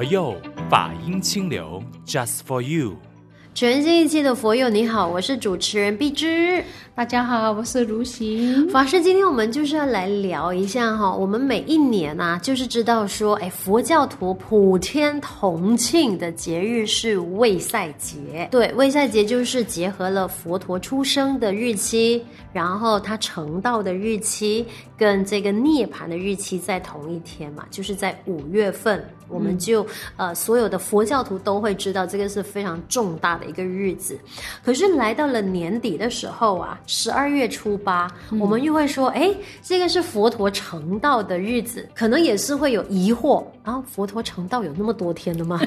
佛佑法音清流，Just for you。全新一期的佛佑你好，我是主持人碧芝。大家好，我是如行法师。今天我们就是要来聊一下哈，我们每一年啊，就是知道说，哎，佛教徒普天同庆的节日是卫赛节。对，卫赛节就是结合了佛陀出生的日期，然后他成道的日期跟这个涅槃的日期在同一天嘛，就是在五月份，我们就、嗯、呃所有的佛教徒都会知道这个是非常重大的一个日子。可是来到了年底的时候啊。十二月初八，嗯、我们又会说，哎，这个是佛陀成道的日子，可能也是会有疑惑。然后佛陀成道有那么多天的吗？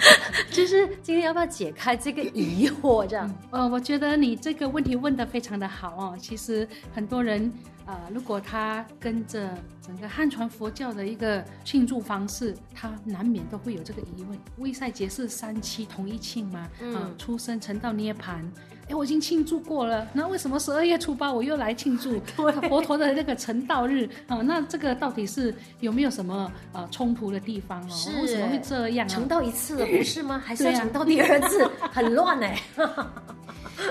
就是今天要不要解开这个疑惑？这样，呃，我觉得你这个问题问得非常的好哦。其实很多人。啊、呃，如果他跟着整个汉传佛教的一个庆祝方式，他难免都会有这个疑问：卫塞节是三七同一庆吗？嗯、呃，出生成道涅槃，哎，我已经庆祝过了，那为什么十二月初八我又来庆祝 佛陀的那个成道日？啊、呃，那这个到底是有没有什么呃冲突的地方哦？是为什么会这样、啊？成道一次了不是吗？还是要成道第二次？很乱哎。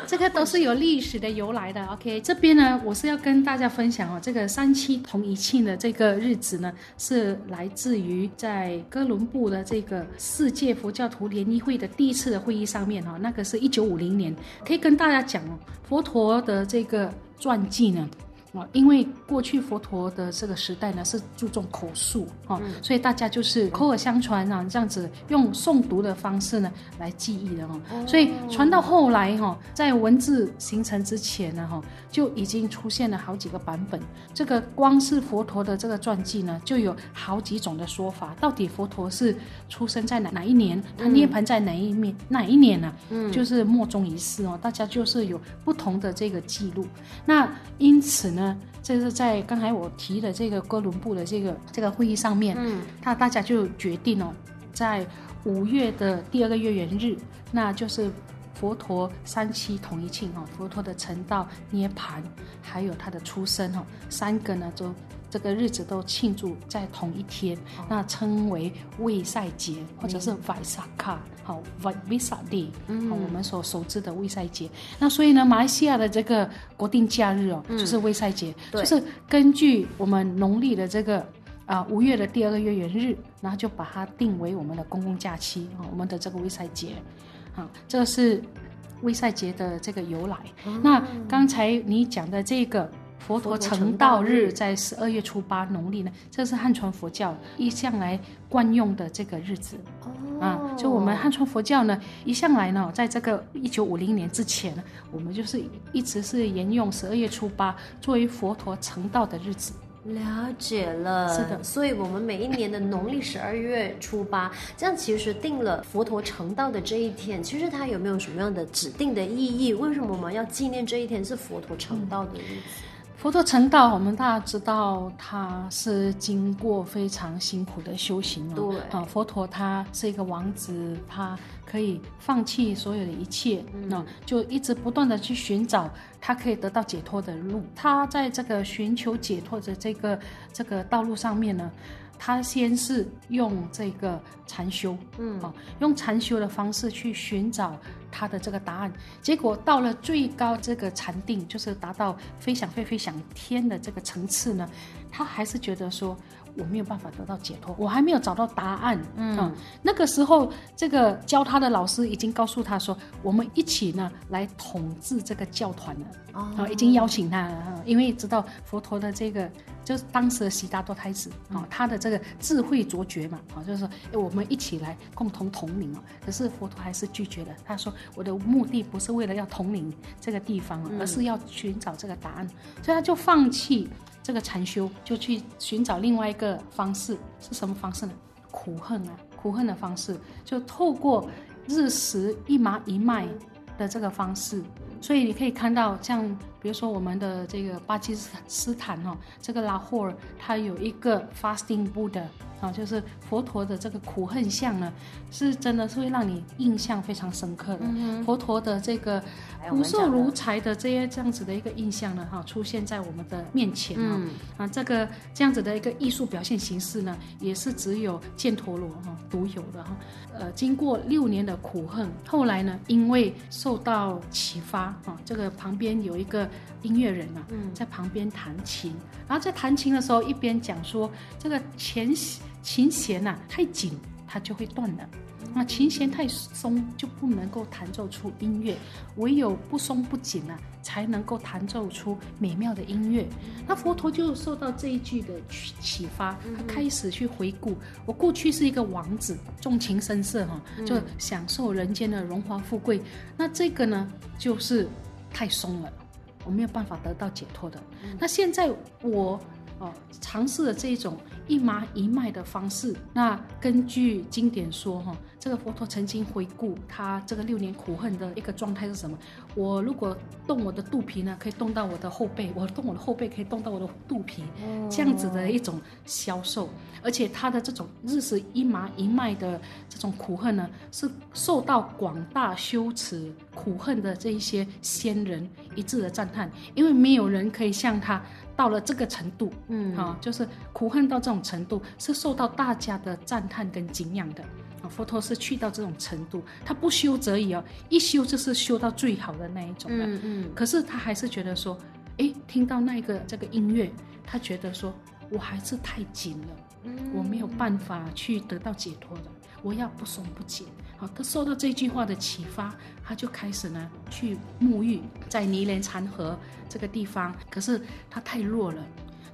这个都是有历史的由来的。OK，这边呢，我是要跟大家分享哦，这个三七同一庆的这个日子呢，是来自于在哥伦布的这个世界佛教徒联谊会的第一次的会议上面哈，那个是一九五零年，可以跟大家讲哦，佛陀的这个传记呢。啊，因为过去佛陀的这个时代呢，是注重口述啊，嗯、所以大家就是口耳相传啊，这样子用诵读的方式呢来记忆的哈。哦、所以传到后来哈，在文字形成之前呢哈，就已经出现了好几个版本。这个光是佛陀的这个传记呢，就有好几种的说法。到底佛陀是出生在哪哪一年？他涅槃在哪一面、嗯、哪一年呢、啊？嗯，就是莫衷一是哦。大家就是有不同的这个记录。那因此呢。呢，这是在刚才我提的这个哥伦布的这个这个会议上面，嗯，他大家就决定哦，在五月的第二个月圆日，那就是佛陀三期统一庆哦，佛陀的成道、涅槃，还有他的出生哦，三个呢就。这个日子都庆祝在同一天，哦、那称为卫塞节，或者是 Vaisakha，好 Day，好我们所熟知的卫塞节。那所以呢，马来西亚的这个国定假日哦，嗯、就是卫塞节，就是根据我们农历的这个啊五月的第二个月圆日，然后就把它定为我们的公共假期啊，我们的这个卫赛节，啊，这个是卫赛节的这个由来。嗯、那刚才你讲的这个。佛陀成道日在十二月初八，农历呢，这是汉传佛教一向来惯用的这个日子。哦，啊，就我们汉传佛教呢，一向来呢，在这个一九五零年之前，我们就是一直是沿用十二月初八作为佛陀成道的日子。了解了，是的，所以我们每一年的农历十二月初八，这样其实定了佛陀成道的这一天，其实它有没有什么样的指定的意义？为什么我们要纪念这一天是佛陀成道的日子？嗯佛陀成道，我们大家知道他是经过非常辛苦的修行哦。对啊，佛陀他是一个王子，他可以放弃所有的一切，那、嗯、就一直不断的去寻找他可以得到解脱的路。他在这个寻求解脱的这个这个道路上面呢，他先是用这个禅修，嗯，啊，用禅修的方式去寻找他的这个答案。结果到了最高这个禅定，就是达到飞想飞飞翔天的这个层次呢，他还是觉得说。我没有办法得到解脱，我还没有找到答案。嗯，嗯，那个时候，这个教他的老师已经告诉他说：“我们一起呢来统治这个教团了。”哦，已经邀请他了，因为知道佛陀的这个就是当时的悉达多太子啊，嗯、他的这个智慧卓绝嘛，啊，就是说，哎，我们一起来共同统领啊。可是佛陀还是拒绝了，他说：“我的目的不是为了要统领这个地方，而是要寻找这个答案。”所以他就放弃。这个禅修就去寻找另外一个方式，是什么方式呢？苦恨啊，苦恨的方式，就透过日食一麻一脉的这个方式。所以你可以看到，像比如说我们的这个巴基斯坦哈，这个拉霍尔，它有一个 Fasting Buddha 啊，就是佛陀的这个苦恨像呢，是真的是会让你印象非常深刻的。嗯、佛陀的这个骨瘦如柴的这些这样子的一个印象呢，哈，出现在我们的面前啊、嗯，啊，这个这样子的一个艺术表现形式呢，也是只有犍陀罗哈独有的哈。呃，经过六年的苦恨，后来呢，因为受到启发啊，这个旁边有一个音乐人啊，在旁边弹琴，然后在弹琴的时候一边讲说，这个琴琴弦呐太紧，它就会断了。那琴弦太松就不能够弹奏出音乐，唯有不松不紧啊，才能够弹奏出美妙的音乐。那佛陀就受到这一句的启发，他开始去回顾，我过去是一个王子，纵情声色哈，就享受人间的荣华富贵。那这个呢，就是太松了，我没有办法得到解脱的。那现在我。哦，尝试了这一种一麻一脉的方式。那根据经典说，哈，这个佛陀曾经回顾他这个六年苦恨的一个状态是什么？我如果动我的肚皮呢，可以动到我的后背；我动我的后背，可以动到我的肚皮，这样子的一种消瘦。而且他的这种日食一麻一脉的这种苦恨呢，是受到广大修持苦恨的这一些仙人一致的赞叹，因为没有人可以像他。到了这个程度，嗯，啊，就是苦恨到这种程度，是受到大家的赞叹跟敬仰的。啊，佛陀是去到这种程度，他不修则已哦，一修就是修到最好的那一种的。嗯嗯。可是他还是觉得说，哎，听到那个这个音乐，他觉得说我还是太紧了，嗯，我没有办法去得到解脱的，我要不松不紧。好，他受到这句话的启发，他就开始呢去沐浴在尼连禅河这个地方。可是他太弱了，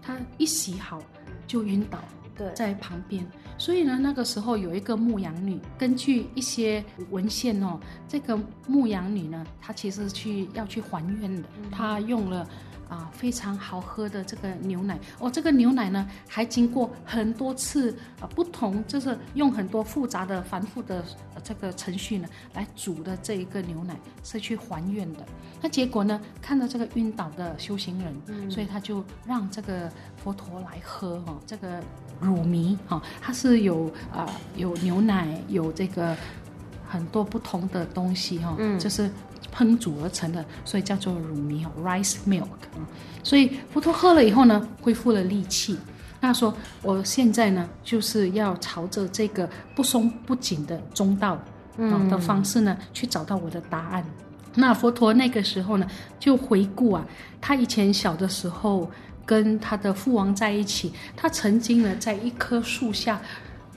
他一洗好就晕倒在旁边。所以呢，那个时候有一个牧羊女，根据一些文献哦，这个牧羊女呢，她其实去要去还愿的，她用了。啊，非常好喝的这个牛奶哦，这个牛奶呢，还经过很多次啊，不同就是用很多复杂的、繁复的这个程序呢来煮的这一个牛奶是去还愿的。那结果呢，看到这个晕倒的修行人，嗯、所以他就让这个佛陀来喝哈、哦，这个乳糜哈，它是有啊有牛奶，有这个很多不同的东西哈、哦嗯，就是。烹煮而成的，所以叫做乳糜 （rice milk）。所以佛陀喝了以后呢，恢复了力气。那说我现在呢，就是要朝着这个不松不紧的中道的方式呢，去找到我的答案。那佛陀那个时候呢，就回顾啊，他以前小的时候跟他的父王在一起，他曾经呢，在一棵树下。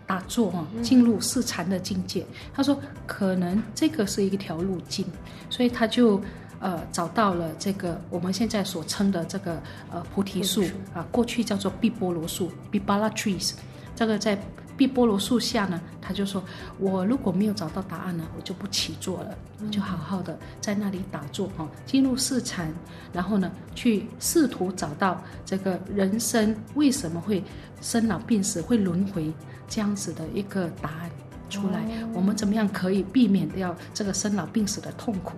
打坐啊，进入四禅的境界。他说，可能这个是一条路径，所以他就呃找到了这个我们现在所称的这个呃菩提树啊，过去叫做毕波罗树 （Bibala trees）。这个在毕波罗树下呢，他就说，我如果没有找到答案呢，我就不起坐了，我就好好的在那里打坐哦，进入四禅，然后呢，去试图找到这个人生为什么会生老病死，会轮回。这样子的一个答案出来，我们怎么样可以避免掉这个生老病死的痛苦？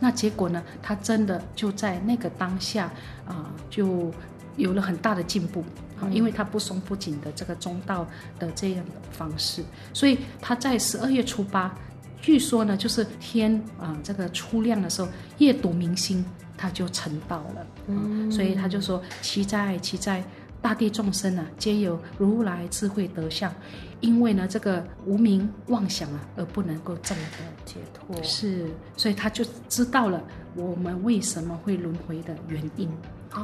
那结果呢？他真的就在那个当下啊、呃，就有了很大的进步啊，因为他不松不紧的这个中道的这样的方式，所以他在十二月初八，据说呢，就是天啊、呃、这个初亮的时候，夜读明星，他就成道了。嗯，所以他就说：其哉其哉。大地众生啊，皆有如来智慧德相，因为呢，这个无名妄想啊，而不能够证得解脱。是，所以他就知道了我们为什么会轮回的原因，哦、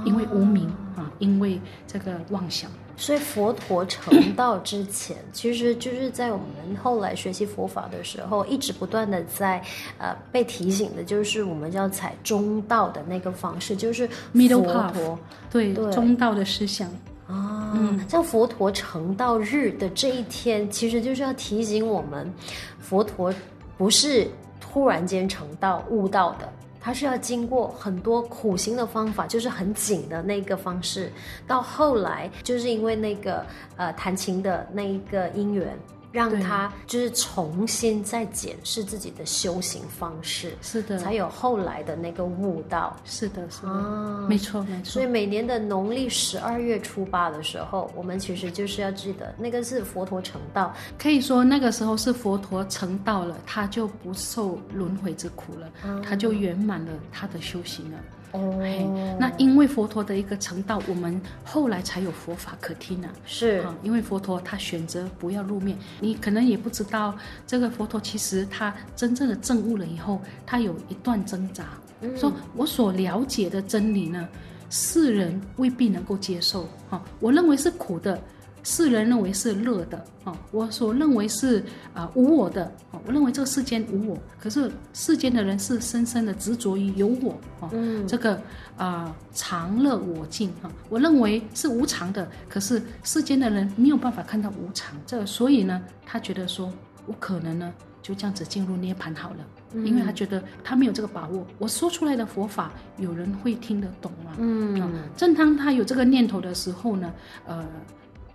因为无明啊，因为这个妄想。所以佛陀成道之前，其实就是在我们后来学习佛法的时候，一直不断的在呃被提醒的，就是我们要采中道的那个方式，就是佛陀 Middle path, 对，对中道的思想。啊，像佛陀成道日的这一天，其实就是要提醒我们，佛陀不是突然间成道悟道的，他是要经过很多苦行的方法，就是很紧的那个方式。到后来，就是因为那个呃弹琴的那一个音缘，让他就是重新再检视自己的修行方式，是的，才有后来的那个悟道。是的，是的，啊、没错，没错。所以每年的农历十二月初八的时候，我们其实就是要记得，那个是佛陀成道，可以说那个时候是佛陀成道了，他就不受轮回之苦了，嗯、他就圆满了他的修行了。哦，那因为佛陀的一个成道，我们后来才有佛法可听呢、啊。是啊，因为佛陀他选择不要露面，你可能也不知道，这个佛陀其实他真正的证悟了以后，他有一段挣扎，嗯、说我所了解的真理呢，世人未必能够接受啊，我认为是苦的。世人认为是乐的啊，我所认为是啊、呃、无我的啊，我认为这个世间无我，可是世间的人是深深的执着于有我啊，嗯、这个啊常乐我净啊，我认为是无常的，可是世间的人没有办法看到无常，这个、所以呢，他觉得说我可能呢就这样子进入涅槃好了，嗯、因为他觉得他没有这个把握，我说出来的佛法有人会听得懂吗？嗯啊，正当他有这个念头的时候呢，呃。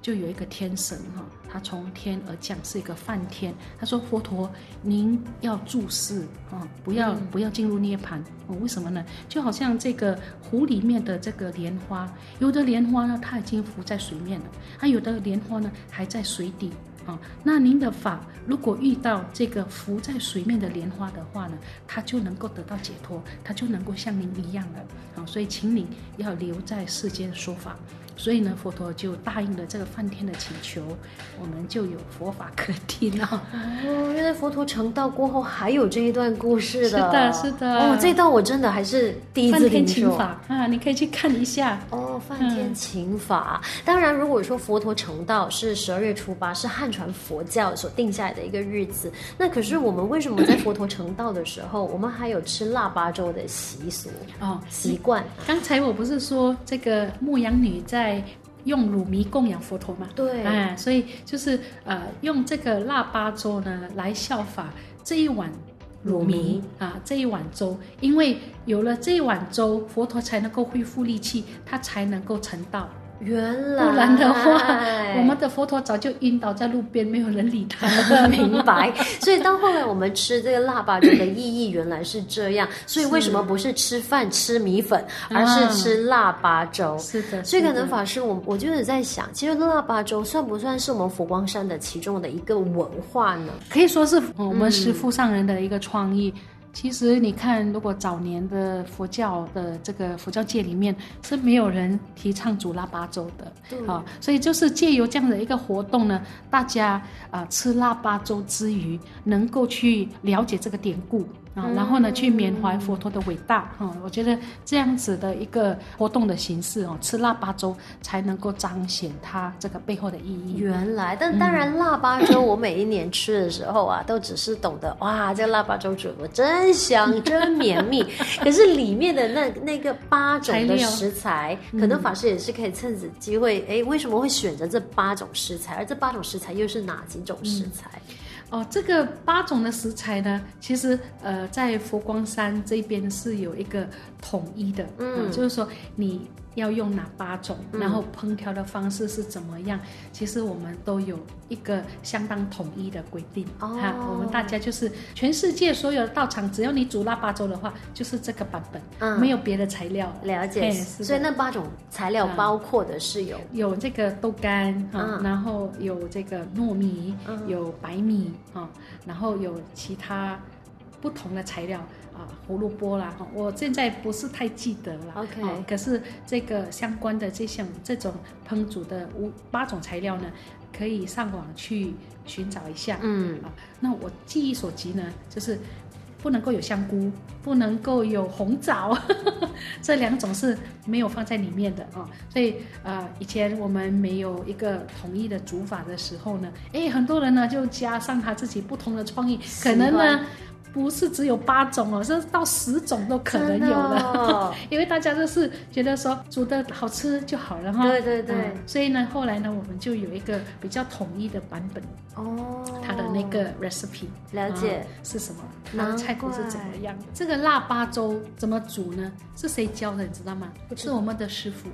就有一个天神哈，他从天而降，是一个梵天。他说：“佛陀，您要注视啊，不要不要进入涅槃。哦，为什么呢？就好像这个湖里面的这个莲花，有的莲花呢，它已经浮在水面了；还有的莲花呢，还在水底啊。那您的法，如果遇到这个浮在水面的莲花的话呢，它就能够得到解脱，它就能够像您一样了。啊，所以请您要留在世间说法。”所以呢，佛陀就答应了这个梵天的请求，我们就有佛法可听了。哦，原来佛陀成道过后还有这一段故事的。是的，是的。哦，这段我真的还是第一次听说。梵天请法啊，你可以去看一下。哦，梵天请法。嗯、当然，如果说佛陀成道是十二月初八，是汉传佛教所定下来的一个日子，那可是我们为什么在佛陀成道的时候，我们还有吃腊八粥的习俗？哦，习惯。刚才我不是说这个牧羊女在。在用乳糜供养佛陀嘛？对，哎，所以就是呃，用这个腊八粥呢来效法这一碗乳糜啊，这一碗粥，因为有了这一碗粥，佛陀才能够恢复力气，他才能够成道。原来，不然的话，我们的佛陀早就晕倒在路边，没有人理他。明 白。所以到后来我们吃这个腊八粥的意义原来是这样。所以为什么不是吃饭吃米粉，而是吃腊八粥？嗯、是的。所以可能法师，我我就是在想，其实腊八粥算不算是我们佛光山的其中的一个文化呢？可以说是我们师父上人的一个创意。嗯其实你看，如果早年的佛教的这个佛教界里面是没有人提倡煮腊八粥的，对啊，所以就是借由这样的一个活动呢，大家啊、呃、吃腊八粥之余，能够去了解这个典故。啊，然后呢，去缅怀佛陀的伟大，哈、嗯，我觉得这样子的一个活动的形式哦，吃腊八粥才能够彰显它这个背后的意义。原来，但当然，腊八粥我每一年吃的时候啊，都只是懂得哇，这个腊八粥煮的真香，真绵密。可是里面的那那个八种的食材，可能法师也是可以趁此机会，哎，为什么会选择这八种食材？而这八种食材又是哪几种食材？嗯哦，这个八种的食材呢，其实呃，在佛光山这边是有一个统一的，嗯、呃，就是说你。要用哪八种，然后烹调的方式是怎么样？嗯、其实我们都有一个相当统一的规定。哦，哈，我们大家就是全世界所有的道场，只要你煮腊八粥的话，就是这个版本，嗯、没有别的材料。了解，所以那八种材料包括的是有、嗯、有这个豆干，嗯，然后有这个糯米，嗯、有白米，啊，然后有其他不同的材料。啊，胡萝卜啦，我现在不是太记得了。可是这个相关的这项这种烹煮的五八种材料呢，可以上网去寻找一下。嗯，啊，那我记忆所及呢，就是不能够有香菇，不能够有红枣，呵 呵这两种是没有放在里面的啊。所以呃，以前我们没有一个统一的煮法的时候呢，哎，很多人呢就加上他自己不同的创意，可能呢。不是只有八种哦，是到十种都可能有了，哦、因为大家就是觉得说煮的好吃就好了哈。对对对、嗯。所以呢，后来呢，我们就有一个比较统一的版本哦，它的那个 recipe 了解、嗯、是什么，它的菜谱是怎么样的。这个腊八粥怎么煮呢？是谁教的？你知道吗？是我们的师傅。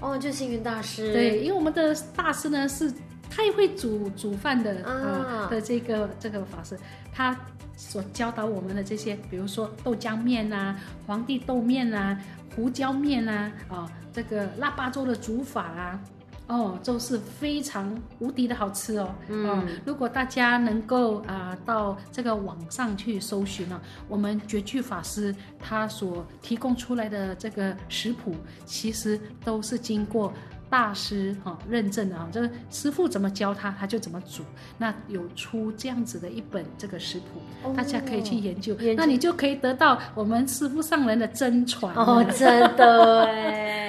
哦，就星云大师。对，因为我们的大师呢是。太会煮煮饭的呃、的这个这个法师，他所教导我们的这些，比如说豆浆面啊、皇帝豆面啊、胡椒面啊，啊、哦，这个腊八粥的煮法啊。哦，都是非常无敌的好吃哦。嗯、哦，如果大家能够啊、呃、到这个网上去搜寻呢、啊，我们绝句法师他所提供出来的这个食谱，其实都是经过。大师哈、哦、认证的啊，这个师傅怎么教他，他就怎么煮。那有出这样子的一本这个食谱，哦、大家可以去研究，研究，那你就可以得到我们师傅上人的真传哦，真的哎。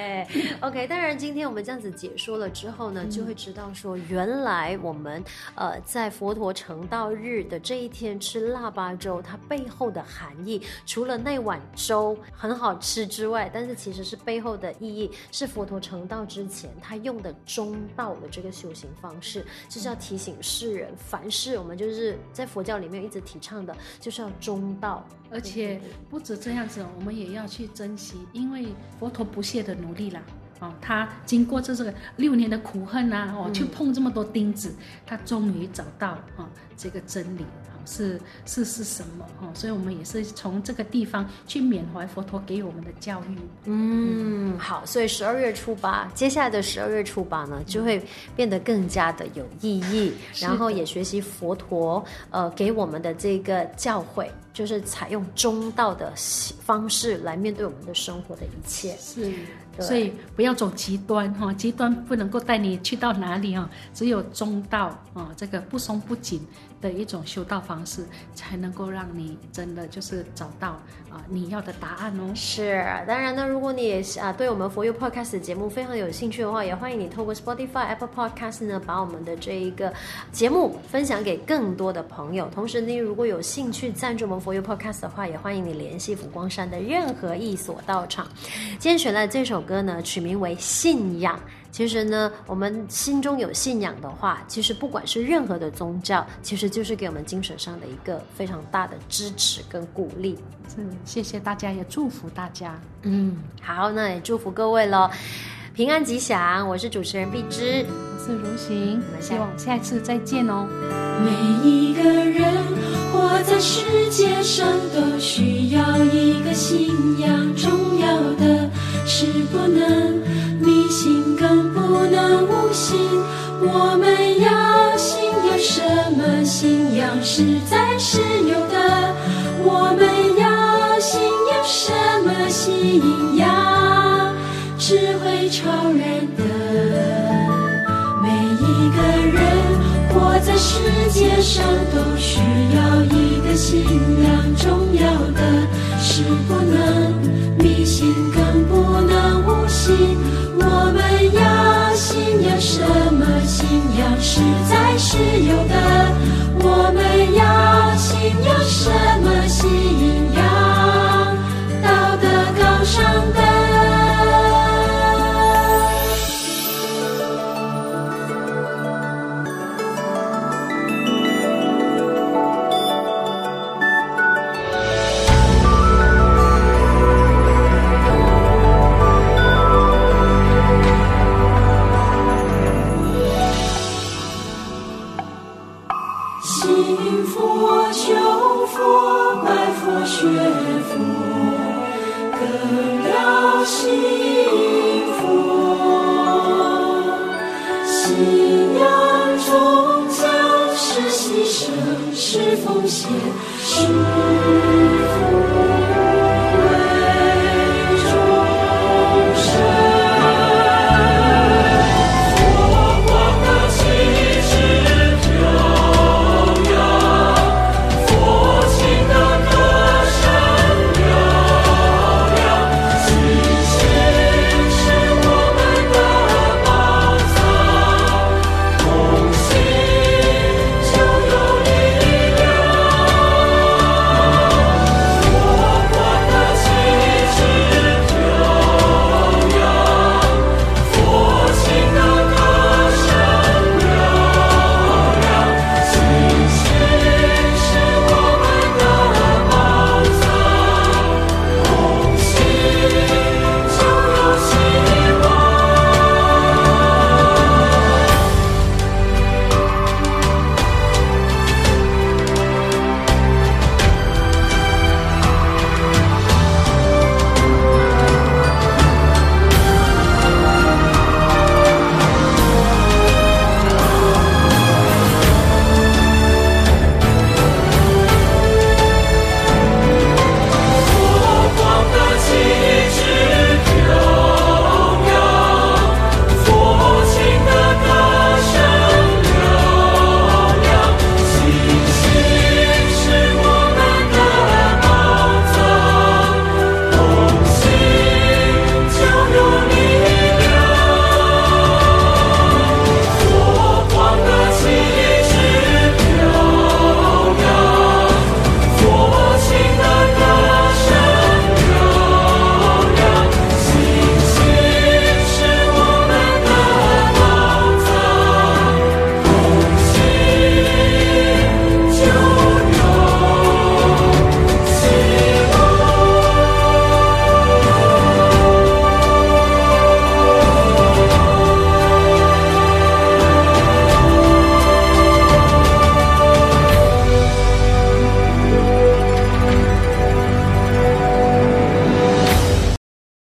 OK，当然今天我们这样子解说了之后呢，嗯、就会知道说，原来我们呃在佛陀成道日的这一天吃腊八粥，它背后的含义，除了那碗粥很好吃之外，但是其实是背后的意义是佛陀成道之前。他用的中道的这个修行方式，就是要提醒世人，凡事我们就是在佛教里面一直提倡的，就是要中道。而且不止这样子，我们也要去珍惜，因为佛陀不懈的努力啦，哦，他经过这这个六年的苦恨呐，哦，去碰这么多钉子，他终于找到啊这个真理。是是是什么哈？所以我们也是从这个地方去缅怀佛陀给我们的教育。嗯，好，所以十二月初八，接下来的十二月初八呢，就会变得更加的有意义，然后也学习佛陀呃给我们的这个教诲，就是采用中道的方式来面对我们的生活的一切。是。所以不要走极端哈，极端不能够带你去到哪里啊。只有中道啊，这个不松不紧的一种修道方式，才能够让你真的就是找到啊你要的答案哦。是，当然呢，如果你也啊对我们 For You Podcast 节目非常有兴趣的话，也欢迎你透过 Spotify、Apple Podcast 呢，把我们的这一个节目分享给更多的朋友。同时呢，如果有兴趣赞助我们 For You Podcast 的话，也欢迎你联系佛光山的任何一所道场。今天选的这首。歌呢，取名为信仰。其实呢，我们心中有信仰的话，其实不管是任何的宗教，其实就是给我们精神上的一个非常大的支持跟鼓励。嗯，谢谢大家，也祝福大家。嗯，好，那也祝福各位喽，平安吉祥。我是主持人碧芝，我是如行，希望下一次再见哦。每一个人活在世界上，都需要一个信仰，重要的。是不能更不能无信。我们要信仰什么？信仰实在是有的。我们要信仰什么？信仰智慧超人的。每一个人活在世界上，都需要一个信仰，重要的是不能是信佛求佛拜佛学佛更要信佛信仰终将是牺牲是奉献是。